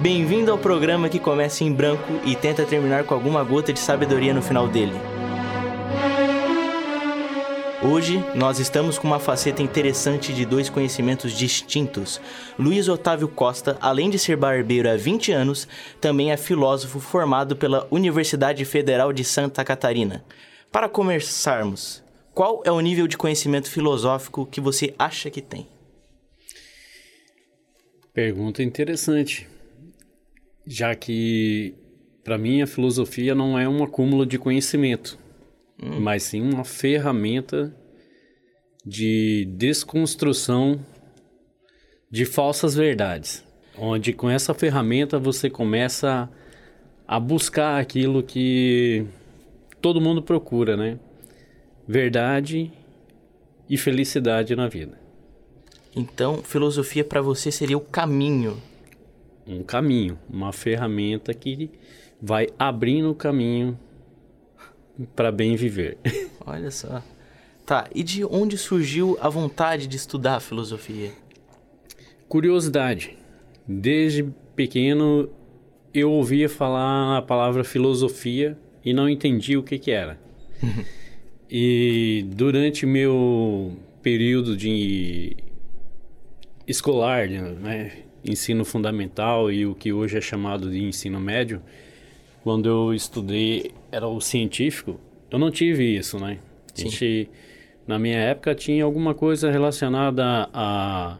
Bem-vindo ao programa que começa em branco e tenta terminar com alguma gota de sabedoria no final dele. Hoje nós estamos com uma faceta interessante de dois conhecimentos distintos. Luiz Otávio Costa, além de ser barbeiro há 20 anos, também é filósofo formado pela Universidade Federal de Santa Catarina. Para começarmos, qual é o nível de conhecimento filosófico que você acha que tem? Pergunta interessante, já que para mim a filosofia não é um acúmulo de conhecimento hum. mas sim uma ferramenta de desconstrução de falsas verdades, onde com essa ferramenta você começa a buscar aquilo que todo mundo procura, né? Verdade e felicidade na vida. Então, filosofia para você seria o caminho. Um caminho, uma ferramenta que vai abrindo o caminho para bem viver. Olha só. Tá, e de onde surgiu a vontade de estudar filosofia? Curiosidade. Desde pequeno eu ouvia falar a palavra filosofia e não entendia o que, que era. e durante meu período de escolar, né, ensino fundamental e o que hoje é chamado de ensino médio, quando eu estudei era o científico, eu não tive isso, né? A gente, na minha época, tinha alguma coisa relacionada à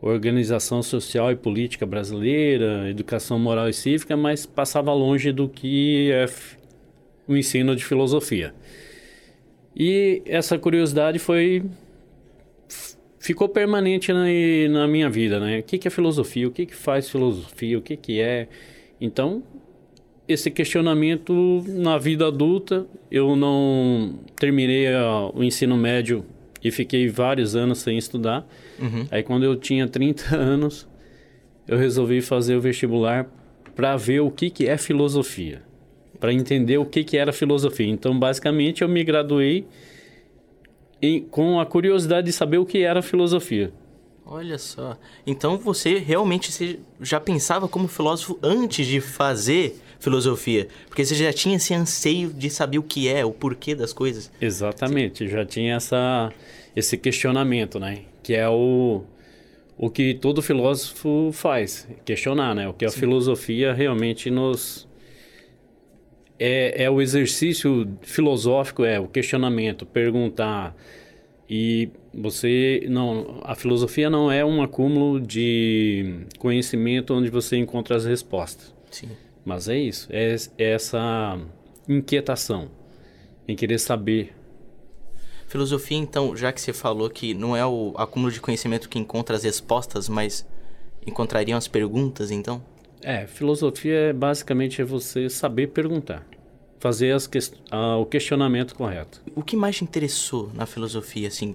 organização social e política brasileira, educação moral e cívica, mas passava longe do que é o ensino de filosofia. E essa curiosidade foi ficou permanente na, na minha vida, né? O que, que é filosofia? O que, que faz filosofia? O que, que é? Então, esse questionamento na vida adulta. Eu não terminei o ensino médio e fiquei vários anos sem estudar. Uhum. Aí, quando eu tinha 30 anos, eu resolvi fazer o vestibular para ver o que, que é filosofia, para entender o que, que era filosofia. Então, basicamente, eu me graduei em, com a curiosidade de saber o que era filosofia. Olha só. Então você realmente já pensava como filósofo antes de fazer filosofia? Porque você já tinha esse anseio de saber o que é, o porquê das coisas. Exatamente, Sim. já tinha essa, esse questionamento, né? Que é o, o que todo filósofo faz, questionar, né? O que a Sim. filosofia realmente nos... É, é o exercício filosófico, é o questionamento, perguntar... E você não, a filosofia não é um acúmulo de conhecimento onde você encontra as respostas. Sim. Mas é isso, é, é essa inquietação em querer saber. Filosofia, então, já que você falou que não é o acúmulo de conhecimento que encontra as respostas, mas encontrariam as perguntas, então? É, filosofia é basicamente é você saber perguntar, fazer que, uh, o questionamento correto. O que mais te interessou na filosofia, assim,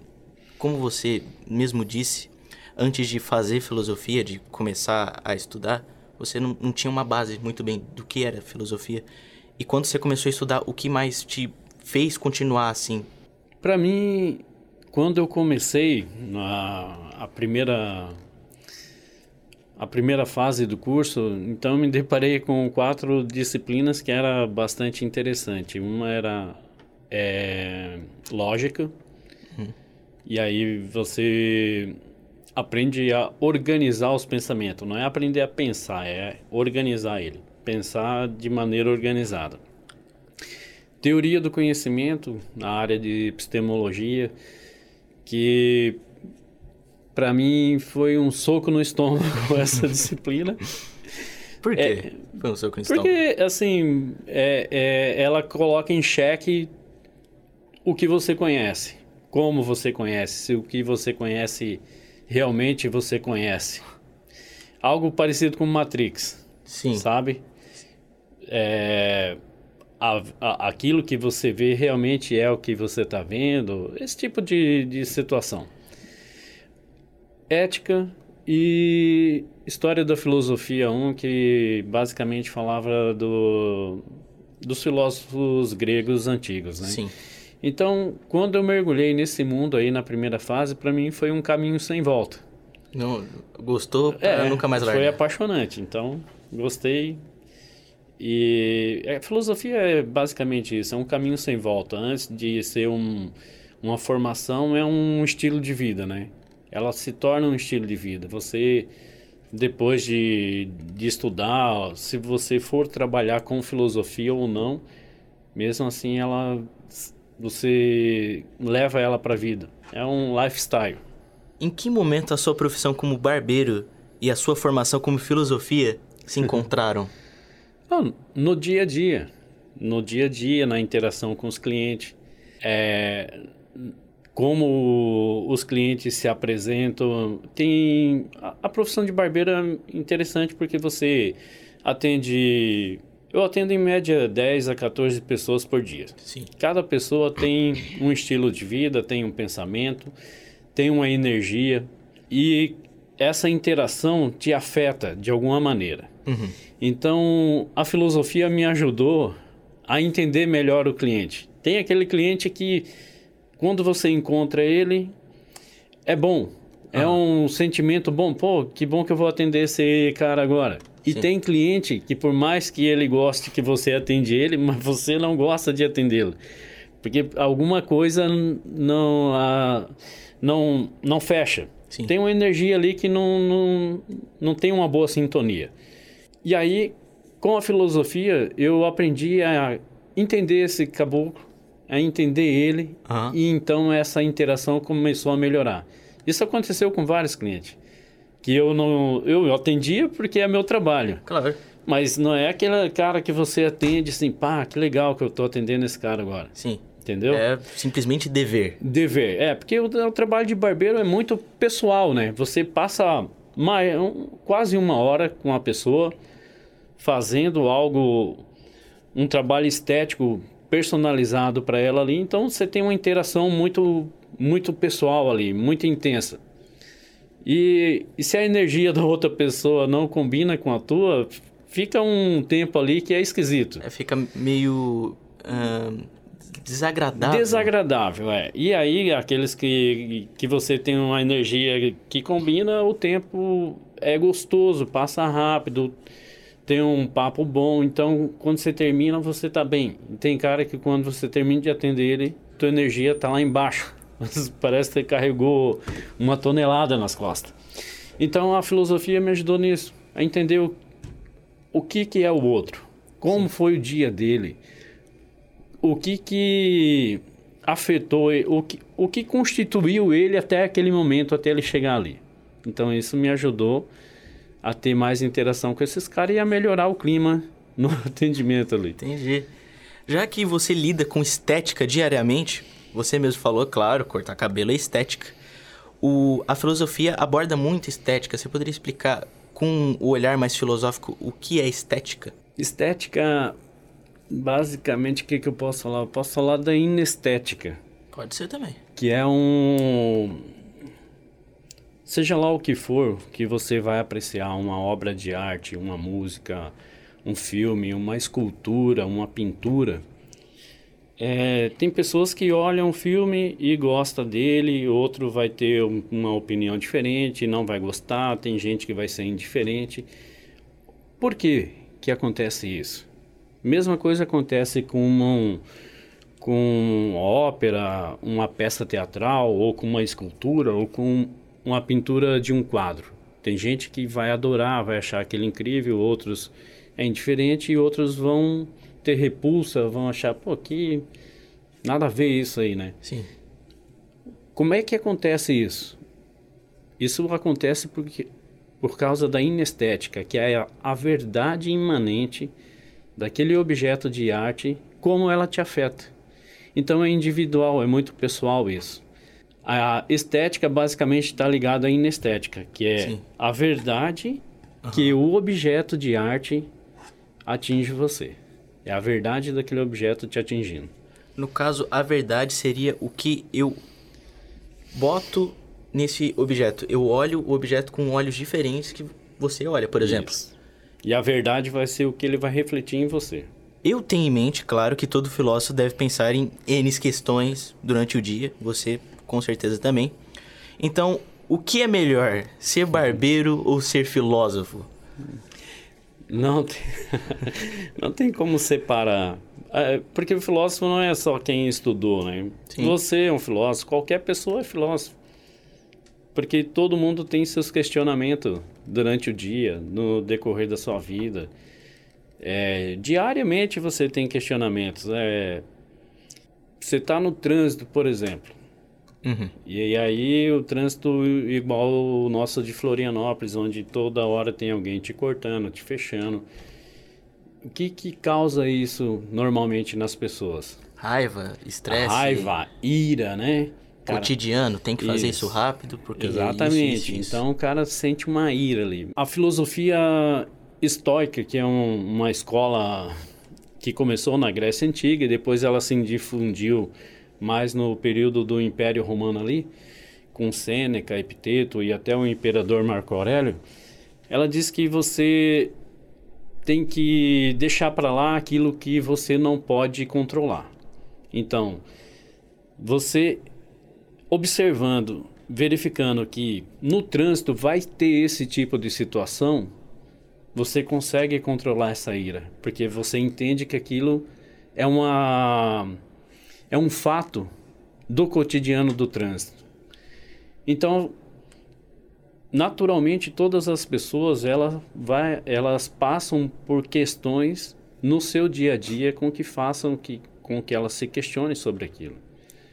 como você mesmo disse, antes de fazer filosofia, de começar a estudar, você não, não tinha uma base muito bem do que era filosofia. E quando você começou a estudar, o que mais te fez continuar assim? Para mim, quando eu comecei na a primeira a primeira fase do curso, então me deparei com quatro disciplinas que era bastante interessante. Uma era é, lógica, hum. e aí você aprende a organizar os pensamentos. Não é aprender a pensar, é organizar ele. Pensar de maneira organizada. Teoria do conhecimento na área de epistemologia, que para mim foi um soco no estômago essa disciplina. Por quê? É, foi um soco no estômago? Porque, assim, é, é, ela coloca em xeque o que você conhece, como você conhece, se o que você conhece realmente você conhece. Algo parecido com Matrix. Sim. Sabe? É, a, a, aquilo que você vê realmente é o que você está vendo. Esse tipo de, de situação. Ética e História da Filosofia 1, que basicamente falava do, dos filósofos gregos antigos, né? Sim. Então, quando eu mergulhei nesse mundo aí na primeira fase, para mim foi um caminho sem volta. Não, gostou é, nunca mais largar. Foi apaixonante. Então, gostei. E a filosofia é basicamente isso, é um caminho sem volta. Antes de ser um, uma formação, é um estilo de vida, né? Ela se torna um estilo de vida. Você, depois de, de estudar, se você for trabalhar com filosofia ou não, mesmo assim ela você leva ela para a vida. É um lifestyle. Em que momento a sua profissão como barbeiro e a sua formação como filosofia se encontraram? Não, no dia a dia. No dia a dia, na interação com os clientes. É, como os clientes se apresentam. Tem a, a, profissão de barbeiro é interessante porque você atende eu atendo em média 10 a 14 pessoas por dia. Sim. Cada pessoa tem um estilo de vida, tem um pensamento, tem uma energia e essa interação te afeta de alguma maneira. Uhum. Então, a filosofia me ajudou a entender melhor o cliente. Tem aquele cliente que, quando você encontra ele, é bom. É um sentimento bom. Pô, que bom que eu vou atender esse cara agora. E Sim. tem cliente que, por mais que ele goste que você atende ele, mas você não gosta de atendê-lo. Porque alguma coisa não, não, não fecha. Sim. Tem uma energia ali que não, não, não tem uma boa sintonia. E aí, com a filosofia, eu aprendi a entender esse caboclo, a entender ele, uhum. e então essa interação começou a melhorar. Isso aconteceu com vários clientes que eu não eu atendia porque é meu trabalho. Claro. Mas não é aquele cara que você atende assim, pá, que legal que eu estou atendendo esse cara agora. Sim. Entendeu? É simplesmente dever. Dever. É, porque o, o trabalho de barbeiro é muito pessoal, né? Você passa uma, um, quase uma hora com a pessoa fazendo algo, um trabalho estético personalizado para ela ali. Então você tem uma interação muito, muito pessoal ali, muito intensa. E, e, se a energia da outra pessoa não combina com a tua, fica um tempo ali que é esquisito. É, fica meio desagradável. Desagradável, é. E aí, aqueles que, que você tem uma energia que combina, o tempo é gostoso, passa rápido, tem um papo bom. Então, quando você termina, você tá bem. E tem cara que quando você termina de atender ele, tua energia tá lá embaixo. Parece que carregou uma tonelada nas costas. Então a filosofia me ajudou nisso, a entender o, o que, que é o outro, como Sim. foi o dia dele, o que, que afetou, o que, o que constituiu ele até aquele momento, até ele chegar ali. Então isso me ajudou a ter mais interação com esses caras e a melhorar o clima no atendimento ali. Entendi. Já que você lida com estética diariamente, você mesmo falou, claro, cortar cabelo é estética. O, a filosofia aborda muito estética. Você poderia explicar com o olhar mais filosófico o que é estética? Estética, basicamente, o que, que eu posso falar? Eu posso falar da inestética. Pode ser também. Que é um. Seja lá o que for que você vai apreciar, uma obra de arte, uma música, um filme, uma escultura, uma pintura é, tem pessoas que olham o filme e gosta dele, outro vai ter uma opinião diferente, não vai gostar, tem gente que vai ser indiferente. Por que que acontece isso? Mesma coisa acontece com uma, com uma ópera, uma peça teatral, ou com uma escultura, ou com uma pintura de um quadro. Tem gente que vai adorar, vai achar aquele incrível, outros é indiferente e outros vão ter repulsa, vão achar, pô, que nada a ver isso aí, né? Sim. Como é que acontece isso? Isso acontece porque, por causa da inestética, que é a, a verdade imanente daquele objeto de arte, como ela te afeta. Então é individual, é muito pessoal isso. A estética basicamente está ligada à inestética, que é Sim. a verdade uhum. que o objeto de arte atinge você. É a verdade daquele objeto te atingindo. No caso, a verdade seria o que eu boto nesse objeto. Eu olho o objeto com olhos diferentes que você olha, por exemplo. Isso. E a verdade vai ser o que ele vai refletir em você. Eu tenho em mente, claro, que todo filósofo deve pensar em N questões durante o dia. Você, com certeza, também. Então, o que é melhor, ser barbeiro ou ser filósofo? Não tem, não tem como separar. É, porque o filósofo não é só quem estudou, né? Sim. Você é um filósofo, qualquer pessoa é filósofo. Porque todo mundo tem seus questionamentos durante o dia, no decorrer da sua vida. É, diariamente você tem questionamentos. É, você está no trânsito, por exemplo. Uhum. E aí o trânsito igual o nosso de Florianópolis, onde toda hora tem alguém te cortando, te fechando. O que, que causa isso normalmente nas pessoas? Raiva, estresse. Raiva, ira, né? Cara, cotidiano, tem que fazer isso, isso rápido, porque Exatamente. Isso, isso, então o cara sente uma ira ali. A filosofia estoica, que é um, uma escola que começou na Grécia Antiga e depois ela se difundiu mais no período do Império Romano ali, com Sêneca, Epiteto e até o imperador Marco Aurélio, ela diz que você tem que deixar para lá aquilo que você não pode controlar. Então, você observando, verificando que no trânsito vai ter esse tipo de situação, você consegue controlar essa ira, porque você entende que aquilo é uma é um fato do cotidiano do trânsito. Então, naturalmente todas as pessoas elas vai, elas passam por questões no seu dia a dia com que façam que com que elas se questionem sobre aquilo.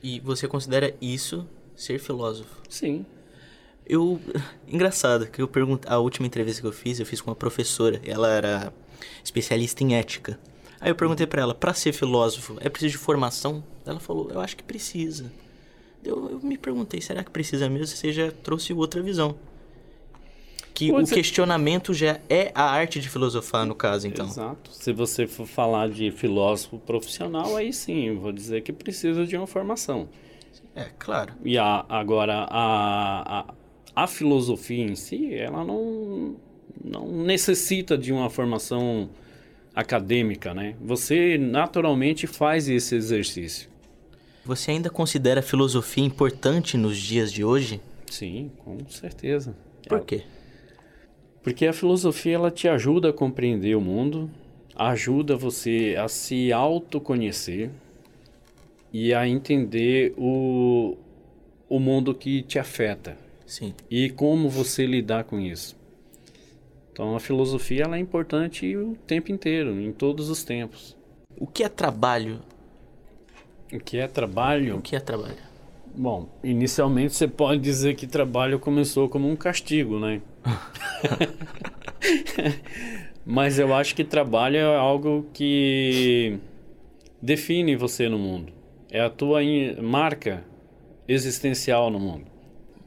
E você considera isso ser filósofo? Sim. Eu engraçado que eu pergunto a última entrevista que eu fiz, eu fiz com uma professora, ela era especialista em ética. Aí eu perguntei para ela, para ser filósofo, é preciso de formação? Ela falou, eu acho que precisa. Eu, eu me perguntei, será que precisa mesmo? Você já trouxe outra visão. Que o questionamento já é a arte de filosofar, no caso, então. Exato. Se você for falar de filósofo profissional, aí sim, vou dizer que precisa de uma formação. É, claro. E a, agora, a, a, a filosofia em si, ela não, não necessita de uma formação acadêmica, né? Você naturalmente faz esse exercício. Você ainda considera a filosofia importante nos dias de hoje? Sim, com certeza. Por quê? Porque a filosofia ela te ajuda a compreender o mundo, ajuda você a se autoconhecer e a entender o, o mundo que te afeta. Sim. E como você lidar com isso. Então a filosofia ela é importante o tempo inteiro, em todos os tempos. O que é trabalho? O que é trabalho? O que é trabalho? Bom, inicialmente você pode dizer que trabalho começou como um castigo, né? Mas eu acho que trabalho é algo que define você no mundo. É a tua marca existencial no mundo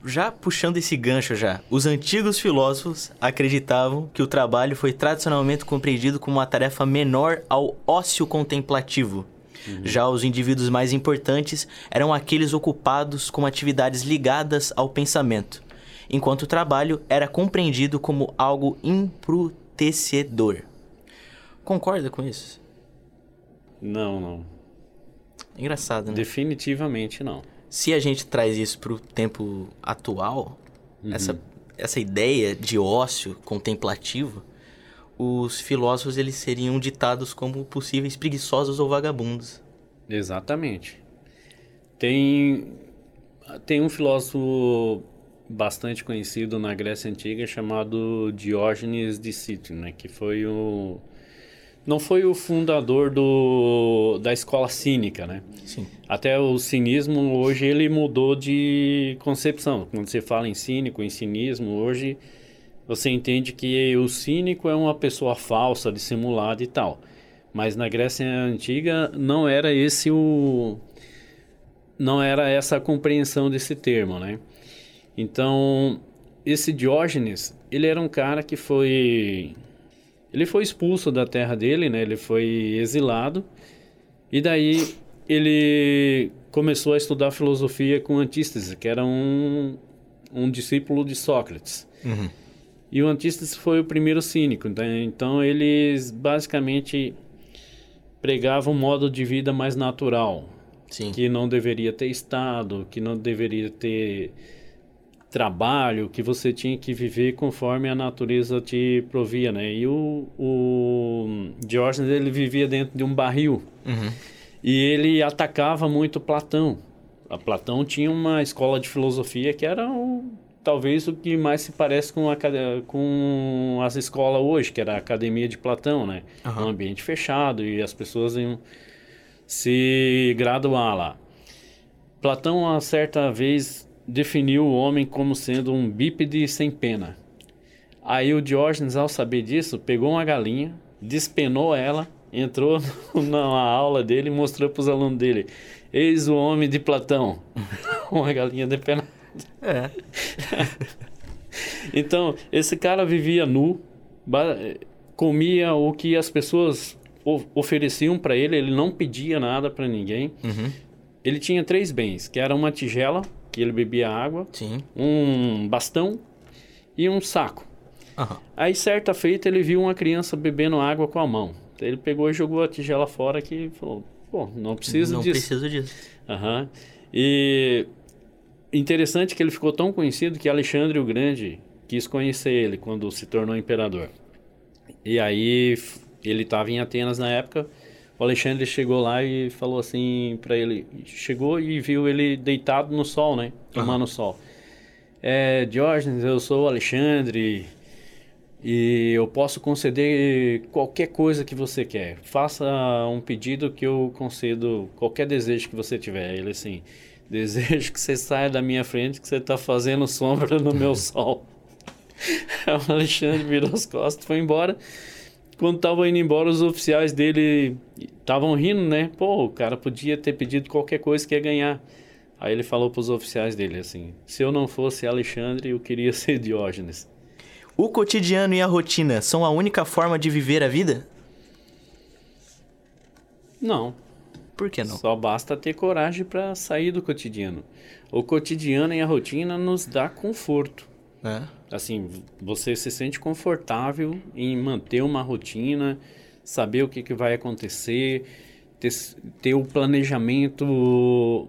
já puxando esse gancho já, os antigos filósofos acreditavam que o trabalho foi tradicionalmente compreendido como uma tarefa menor ao ócio contemplativo. Uhum. Já os indivíduos mais importantes eram aqueles ocupados com atividades ligadas ao pensamento, enquanto o trabalho era compreendido como algo embrutecedor. Concorda com isso? Não, não. Engraçado, né? Definitivamente não se a gente traz isso para o tempo atual, uhum. essa, essa ideia de ócio contemplativo, os filósofos eles seriam ditados como possíveis preguiçosos ou vagabundos. Exatamente. Tem, tem um filósofo bastante conhecido na Grécia Antiga chamado Diógenes de Sítio, né? que foi o não foi o fundador do, da escola cínica, né? Sim. Até o cinismo hoje ele mudou de concepção. Quando você fala em cínico, em cinismo, hoje você entende que o cínico é uma pessoa falsa, dissimulada e tal. Mas na Grécia antiga não era esse o não era essa a compreensão desse termo, né? Então, esse Diógenes, ele era um cara que foi ele foi expulso da terra dele, né? Ele foi exilado. E daí ele começou a estudar filosofia com Antístese, que era um, um discípulo de Sócrates. Uhum. E o Antístese foi o primeiro cínico. Né? Então eles basicamente pregavam um modo de vida mais natural. Sim. Que não deveria ter Estado, que não deveria ter trabalho, que você tinha que viver conforme a natureza te provia, né? E o, o Diógenes, ele vivia dentro de um barril. Uhum. E ele atacava muito Platão. A Platão tinha uma escola de filosofia que era o, talvez o que mais se parece com, a, com as escolas hoje, que era a Academia de Platão, né? Uhum. Um ambiente fechado e as pessoas iam se graduar lá. Platão, a certa vez, definiu o homem como sendo um bípede sem pena. Aí o Diógenes, ao saber disso, pegou uma galinha, despenou ela, entrou na aula dele e mostrou para os alunos dele: Eis o homem de Platão, uma galinha depenada. É. então, esse cara vivia nu, comia o que as pessoas ofereciam para ele, ele não pedia nada para ninguém. Uhum. Ele tinha três bens, que era uma tigela, que ele bebia água, Sim. um bastão e um saco. Uhum. Aí, certa feita, ele viu uma criança bebendo água com a mão. Então, ele pegou e jogou a tigela fora que falou, pô, não preciso não disso. Não preciso disso. Uhum. E interessante que ele ficou tão conhecido que Alexandre o Grande quis conhecer ele quando se tornou imperador. E aí ele estava em Atenas na época. O Alexandre chegou lá e falou assim para ele, chegou e viu ele deitado no sol, né, tomando uhum. sol. É, Diógenes, eu sou o Alexandre e eu posso conceder qualquer coisa que você quer. Faça um pedido que eu concedo qualquer desejo que você tiver. Ele assim, desejo que você saia da minha frente que você está fazendo sombra no meu sol. o Alexandre virou as costas, foi embora quando tava indo embora, os oficiais dele estavam rindo, né? Pô, o cara podia ter pedido qualquer coisa que ia ganhar. Aí ele falou para os oficiais dele assim: se eu não fosse Alexandre, eu queria ser Diógenes. O cotidiano e a rotina são a única forma de viver a vida? Não. Por que não? Só basta ter coragem para sair do cotidiano. O cotidiano e a rotina nos dá conforto. É. Assim, você se sente confortável em manter uma rotina, saber o que, que vai acontecer, ter, ter o planejamento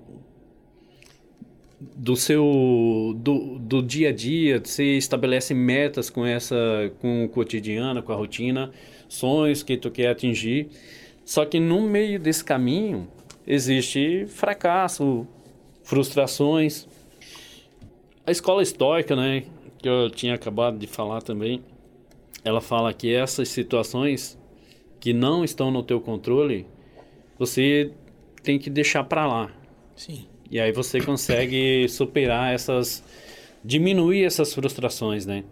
do seu do, do dia a dia, você estabelece metas com essa com o cotidiano, com a rotina, sonhos que tu quer atingir. Só que no meio desse caminho existe fracasso, frustrações. A escola estoica, né, que eu tinha acabado de falar também, ela fala que essas situações que não estão no teu controle, você tem que deixar para lá. Sim. E aí você consegue superar essas diminuir essas frustrações, né?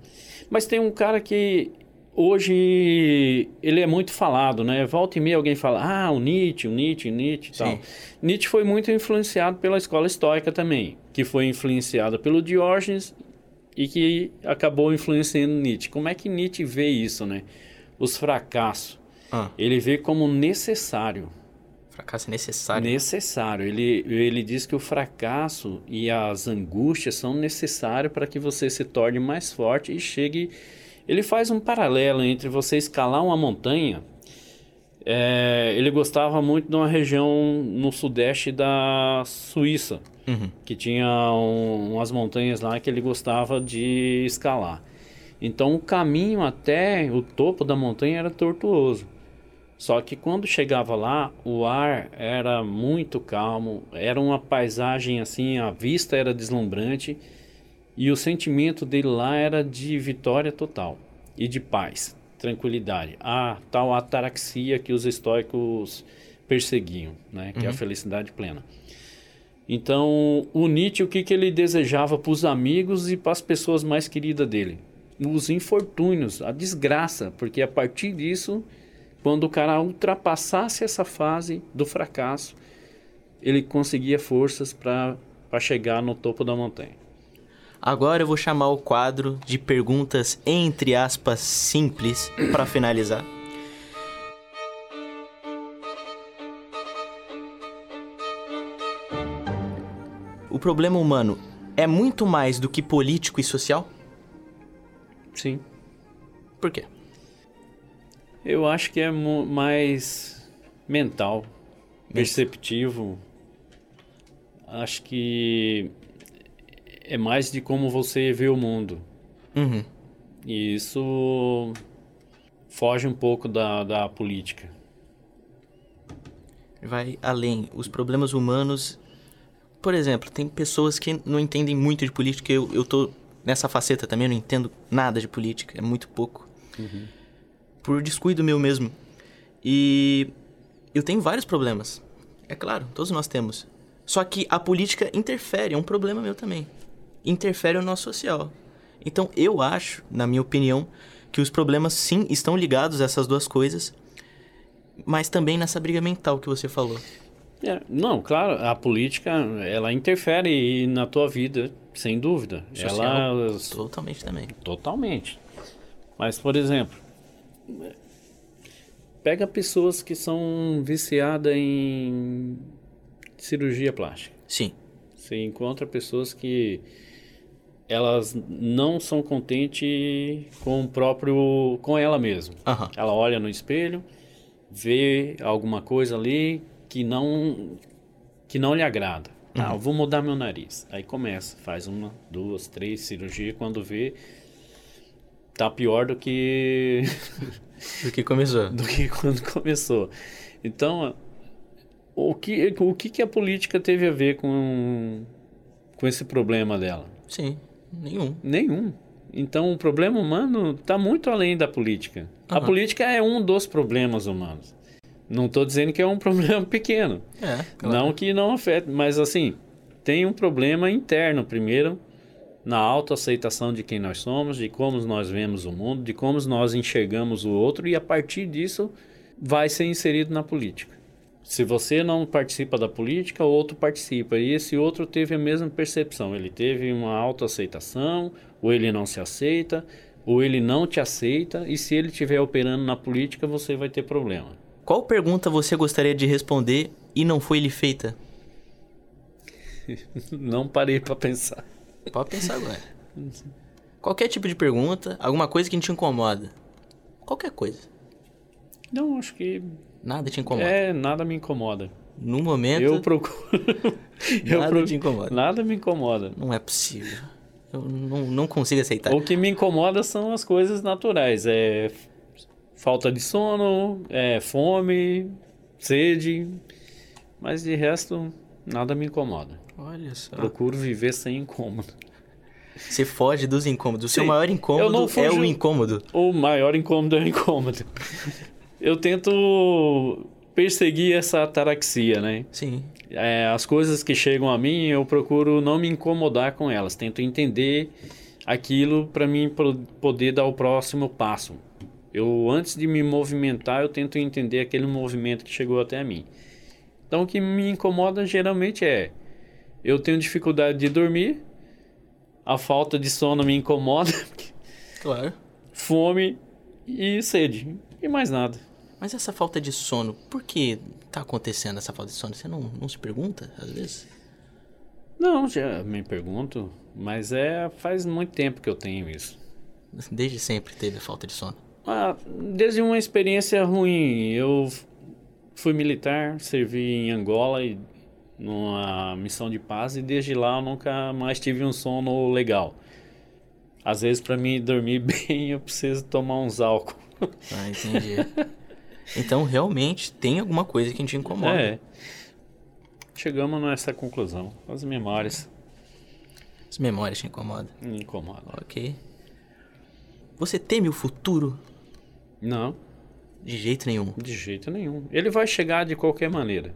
Mas tem um cara que hoje ele é muito falado, né? Volta e meia alguém fala: "Ah, o Nietzsche, o Nietzsche, o Nietzsche", tal. Nietzsche foi muito influenciado pela escola estoica também, que foi influenciada pelo Diógenes e que acabou influenciando Nietzsche. Como é que Nietzsche vê isso, né? Os fracassos. Ah. Ele vê como necessário. Fracasso é necessário. Necessário. Ele, ele diz que o fracasso e as angústias são necessários para que você se torne mais forte e chegue. Ele faz um paralelo entre você escalar uma montanha. É, ele gostava muito de uma região no sudeste da Suíça Uhum. que tinha um, umas montanhas lá que ele gostava de escalar. Então o caminho até o topo da montanha era tortuoso. Só que quando chegava lá, o ar era muito calmo, era uma paisagem assim, a vista era deslumbrante e o sentimento dele lá era de vitória total e de paz, tranquilidade. A tal ataraxia que os estoicos perseguiam, né, que é a felicidade plena. Então, o Nietzsche, o que, que ele desejava para os amigos e para as pessoas mais queridas dele? Os infortúnios, a desgraça, porque a partir disso, quando o cara ultrapassasse essa fase do fracasso, ele conseguia forças para chegar no topo da montanha. Agora eu vou chamar o quadro de perguntas entre aspas simples para finalizar. O problema humano é muito mais do que político e social? Sim. Por quê? Eu acho que é mais mental, perceptivo. Acho que é mais de como você vê o mundo. Uhum. E isso foge um pouco da, da política. Vai além. Os problemas humanos. Por exemplo, tem pessoas que não entendem muito de política. Eu, eu tô nessa faceta também, eu não entendo nada de política, é muito pouco. Por descuido meu mesmo. E eu tenho vários problemas. É claro, todos nós temos. Só que a política interfere, é um problema meu também. Interfere no nosso social. Então eu acho, na minha opinião, que os problemas sim estão ligados a essas duas coisas, mas também nessa briga mental que você falou. É, não, claro, a política ela interfere na tua vida, sem dúvida. Social, ela totalmente também. totalmente. Mas por exemplo, pega pessoas que são viciadas em cirurgia plástica. Sim. Você encontra pessoas que elas não são contentes com o próprio com ela mesma. Ela olha no espelho, vê alguma coisa ali que não que não lhe agrada. Ah, vou mudar meu nariz. Aí começa, faz uma, duas, três cirurgias, quando vê tá pior do que Do que começou. do que quando começou. Então, o que o que que a política teve a ver com com esse problema dela? Sim, nenhum. Nenhum. Então, o problema humano está muito além da política. A Aham. política é um dos problemas humanos. Não estou dizendo que é um problema pequeno. É, claro. Não que não afete, mas assim, tem um problema interno primeiro, na autoaceitação de quem nós somos, de como nós vemos o mundo, de como nós enxergamos o outro, e a partir disso vai ser inserido na política. Se você não participa da política, o outro participa. E esse outro teve a mesma percepção. Ele teve uma autoaceitação, ou ele não se aceita, ou ele não te aceita, e se ele estiver operando na política, você vai ter problema. Qual pergunta você gostaria de responder e não foi lhe feita? Não parei para pensar. Pode pensar agora. Qualquer tipo de pergunta, alguma coisa que te incomoda. Qualquer coisa. Não, acho que Nada te incomoda. É, nada me incomoda. No momento, Eu procuro. eu nada pro- te incomoda. Nada me incomoda. não é possível. Eu não, não consigo aceitar. O que me incomoda são as coisas naturais. É falta de sono, é fome, sede. Mas de resto, nada me incomoda. Olha só. Procuro viver sem incômodo. Você foge dos incômodos. O seu Sim. maior Eu incômodo não é o incômodo. O maior incômodo é o incômodo. Eu tento perseguir essa ataraxia, né? Sim. É, as coisas que chegam a mim, eu procuro não me incomodar com elas. Tento entender aquilo para mim poder dar o próximo passo. Eu, antes de me movimentar, eu tento entender aquele movimento que chegou até mim. Então, o que me incomoda geralmente é: eu tenho dificuldade de dormir, a falta de sono me incomoda, Claro. fome e sede. E mais nada. Mas essa falta de sono, por que tá acontecendo essa falta de sono? Você não, não se pergunta, às vezes? Não, já me pergunto, mas é faz muito tempo que eu tenho isso. Desde sempre teve falta de sono. Ah, desde uma experiência ruim, eu fui militar, servi em Angola e numa missão de paz e desde lá eu nunca mais tive um sono legal. Às vezes para mim dormir bem eu preciso tomar uns álcool. Ah, entendi. então, realmente, tem alguma coisa que te incomoda. É. Chegamos nessa conclusão. As memórias As memórias te incomodam. me incomodam. Ok. Você teme o futuro? Não, De jeito nenhum. de jeito nenhum. Ele vai chegar de qualquer maneira.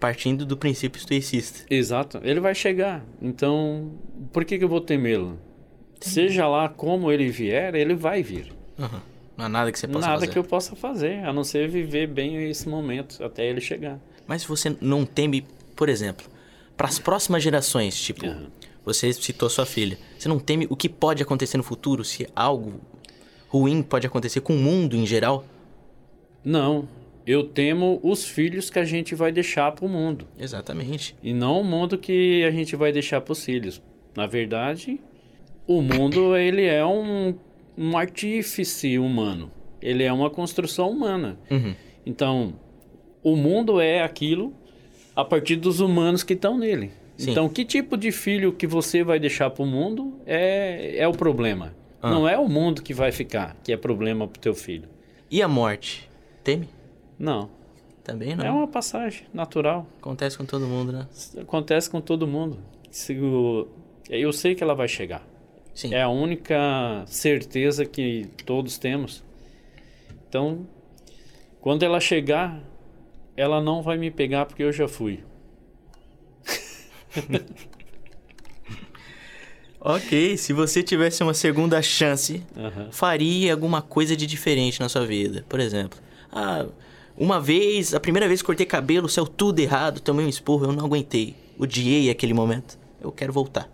Partindo do princípio estoicista. Exato, ele vai chegar. Então, por que, que eu vou temê-lo? Seja lá como ele vier, ele vai vir. Aham. Não há nada que você possa Nada fazer. que eu possa fazer, a não ser viver bem esse momento até ele chegar. Mas você não teme, por exemplo, para as próximas gerações, tipo, Aham. você citou sua filha. Você não teme o que pode acontecer no futuro, se algo ruim pode acontecer com o mundo em geral? Não, eu temo os filhos que a gente vai deixar para o mundo. Exatamente. E não o mundo que a gente vai deixar para os filhos. Na verdade, o mundo ele é um, um artífice humano. Ele é uma construção humana. Uhum. Então, o mundo é aquilo a partir dos humanos que estão nele. Sim. Então, que tipo de filho que você vai deixar para o mundo é, é o problema. Ah. Não é o mundo que vai ficar, que é problema para o teu filho. E a morte? Teme? Não. Também não. É uma passagem natural. Acontece com todo mundo, né? Acontece com todo mundo. Eu sei que ela vai chegar. Sim. É a única certeza que todos temos. Então, quando ela chegar, ela não vai me pegar porque eu já fui. Ok, se você tivesse uma segunda chance, Aham. faria alguma coisa de diferente na sua vida. Por exemplo, ah, uma vez, a primeira vez que cortei cabelo, saiu tudo errado, tomei um esporro, eu não aguentei. Odiei aquele momento. Eu quero voltar.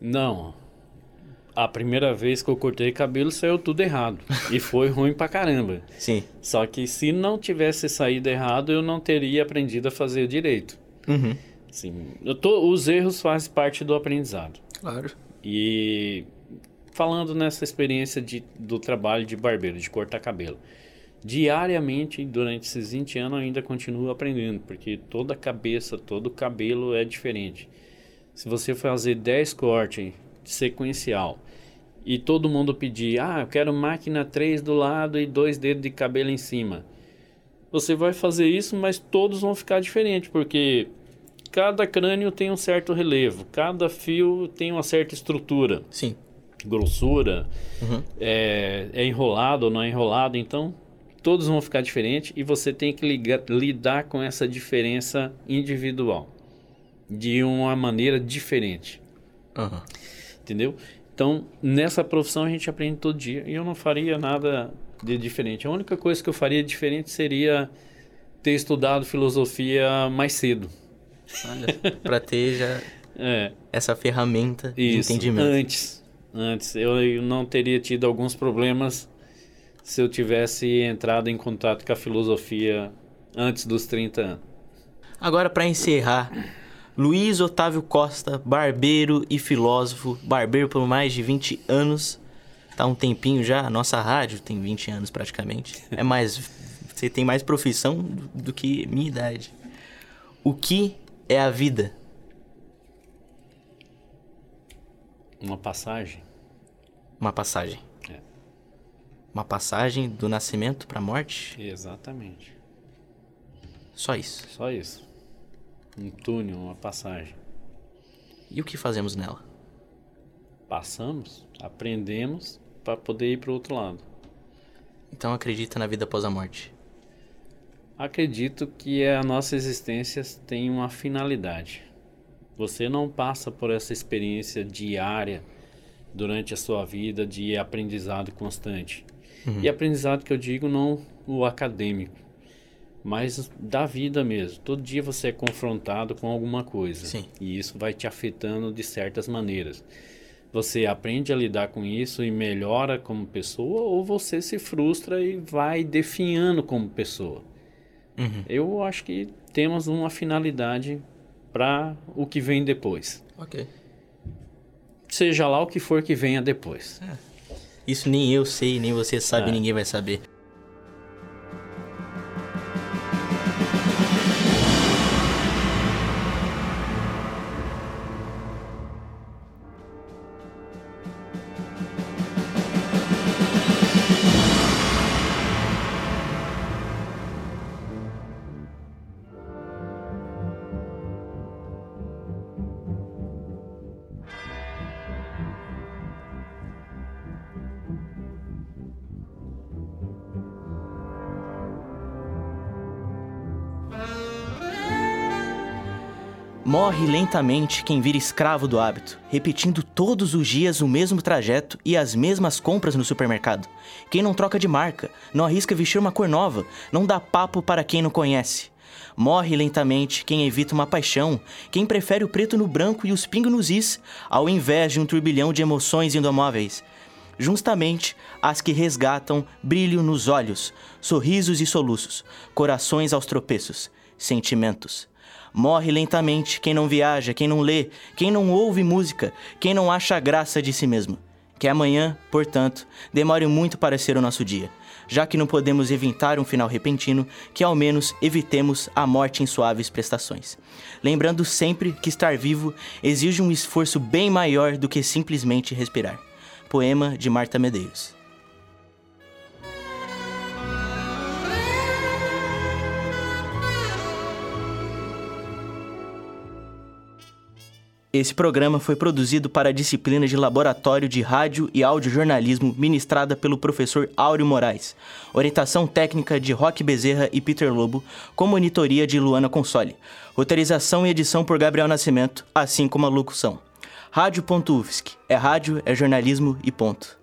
Não. A primeira vez que eu cortei cabelo saiu tudo errado. e foi ruim pra caramba. Sim. Só que se não tivesse saído errado, eu não teria aprendido a fazer direito. Uhum. Assim, eu tô, os erros fazem parte do aprendizado. Claro. E falando nessa experiência de, do trabalho de barbeiro, de cortar cabelo. Diariamente, durante esses 20 anos, ainda continuo aprendendo, porque toda cabeça, todo cabelo é diferente. Se você fazer 10 cortes sequencial e todo mundo pedir, ah, eu quero máquina 3 do lado e dois dedos de cabelo em cima. Você vai fazer isso, mas todos vão ficar diferentes, porque cada crânio tem um certo relevo, cada fio tem uma certa estrutura, Sim. grossura, Uhum. é, é enrolado ou não é enrolado, então todos vão ficar diferentes e você tem que ligar- lidar com essa diferença individual de uma maneira diferente, Aham. entendeu? Então, nessa profissão a gente aprende todo dia e eu não faria nada de diferente. A única coisa que eu faria diferente seria ter estudado filosofia mais cedo. Olha, pra ter já É, essa ferramenta de Isso, entendimento. antes. Antes. Eu, eu não teria tido alguns problemas se eu tivesse entrado em contato com a filosofia antes dos 30 anos. Agora, pra encerrar, Luiz Otávio Costa, barbeiro e filósofo, barbeiro por mais de 20 anos. Tá um tempinho já, a nossa rádio tem 20 anos praticamente. É mais. Você tem mais profissão do que minha idade. O que é a vida? Uma passagem. Uma passagem. É. Uma passagem do nascimento pra morte? Exatamente. Só isso. Só isso. Um túnel, uma passagem. E o que fazemos nela? Passamos, aprendemos para poder ir para o outro lado. Então acredita na vida após a morte. Acredito que a nossa existência tem uma finalidade. Você não passa por essa experiência diária durante a sua vida de aprendizado constante. E aprendizado que eu digo não o acadêmico, mas da vida mesmo. Todo dia você é confrontado com alguma coisa. Sim. E isso vai te afetando de certas maneiras. Você aprende a lidar com isso e melhora como pessoa, ou você se frustra e vai definhando como pessoa. Uhum. Eu acho que temos uma finalidade para o que vem depois. Ok. Seja lá o que for que venha depois. Isso nem eu sei, nem você sabe, É. ninguém vai saber. Morre lentamente quem vira escravo do hábito, repetindo todos os dias o mesmo trajeto e as mesmas compras no supermercado. Quem não troca de marca, não arrisca vestir uma cor nova, não dá papo para quem não conhece. Morre lentamente quem evita uma paixão, quem prefere o preto no branco e os pingos nos is, ao invés de um turbilhão de emoções indomáveis. Justamente as que resgatam brilho nos olhos, sorrisos e soluços, corações aos tropeços, sentimentos. Morre lentamente quem não viaja, quem não lê, quem não ouve música, quem não acha graça de si mesmo, Que amanhã, portanto, demore muito para ser o nosso dia, já que não podemos evitar um final repentino, que ao menos evitemos a morte em suaves prestações. Lembrando sempre que estar vivo exige um esforço bem maior do que simplesmente respirar. Poema de Marta Medeiros. Esse programa foi produzido para a disciplina de Laboratório de Rádio e Audiojornalismo ministrada pelo professor Áureo Moraes. Orientação técnica de Roque Bezerra e Peter Lobo, com monitoria de Luana Console. Roteirização e edição por Gabriel Nascimento, assim como a locução. Rádio.UFSC. É rádio, é jornalismo e ponto.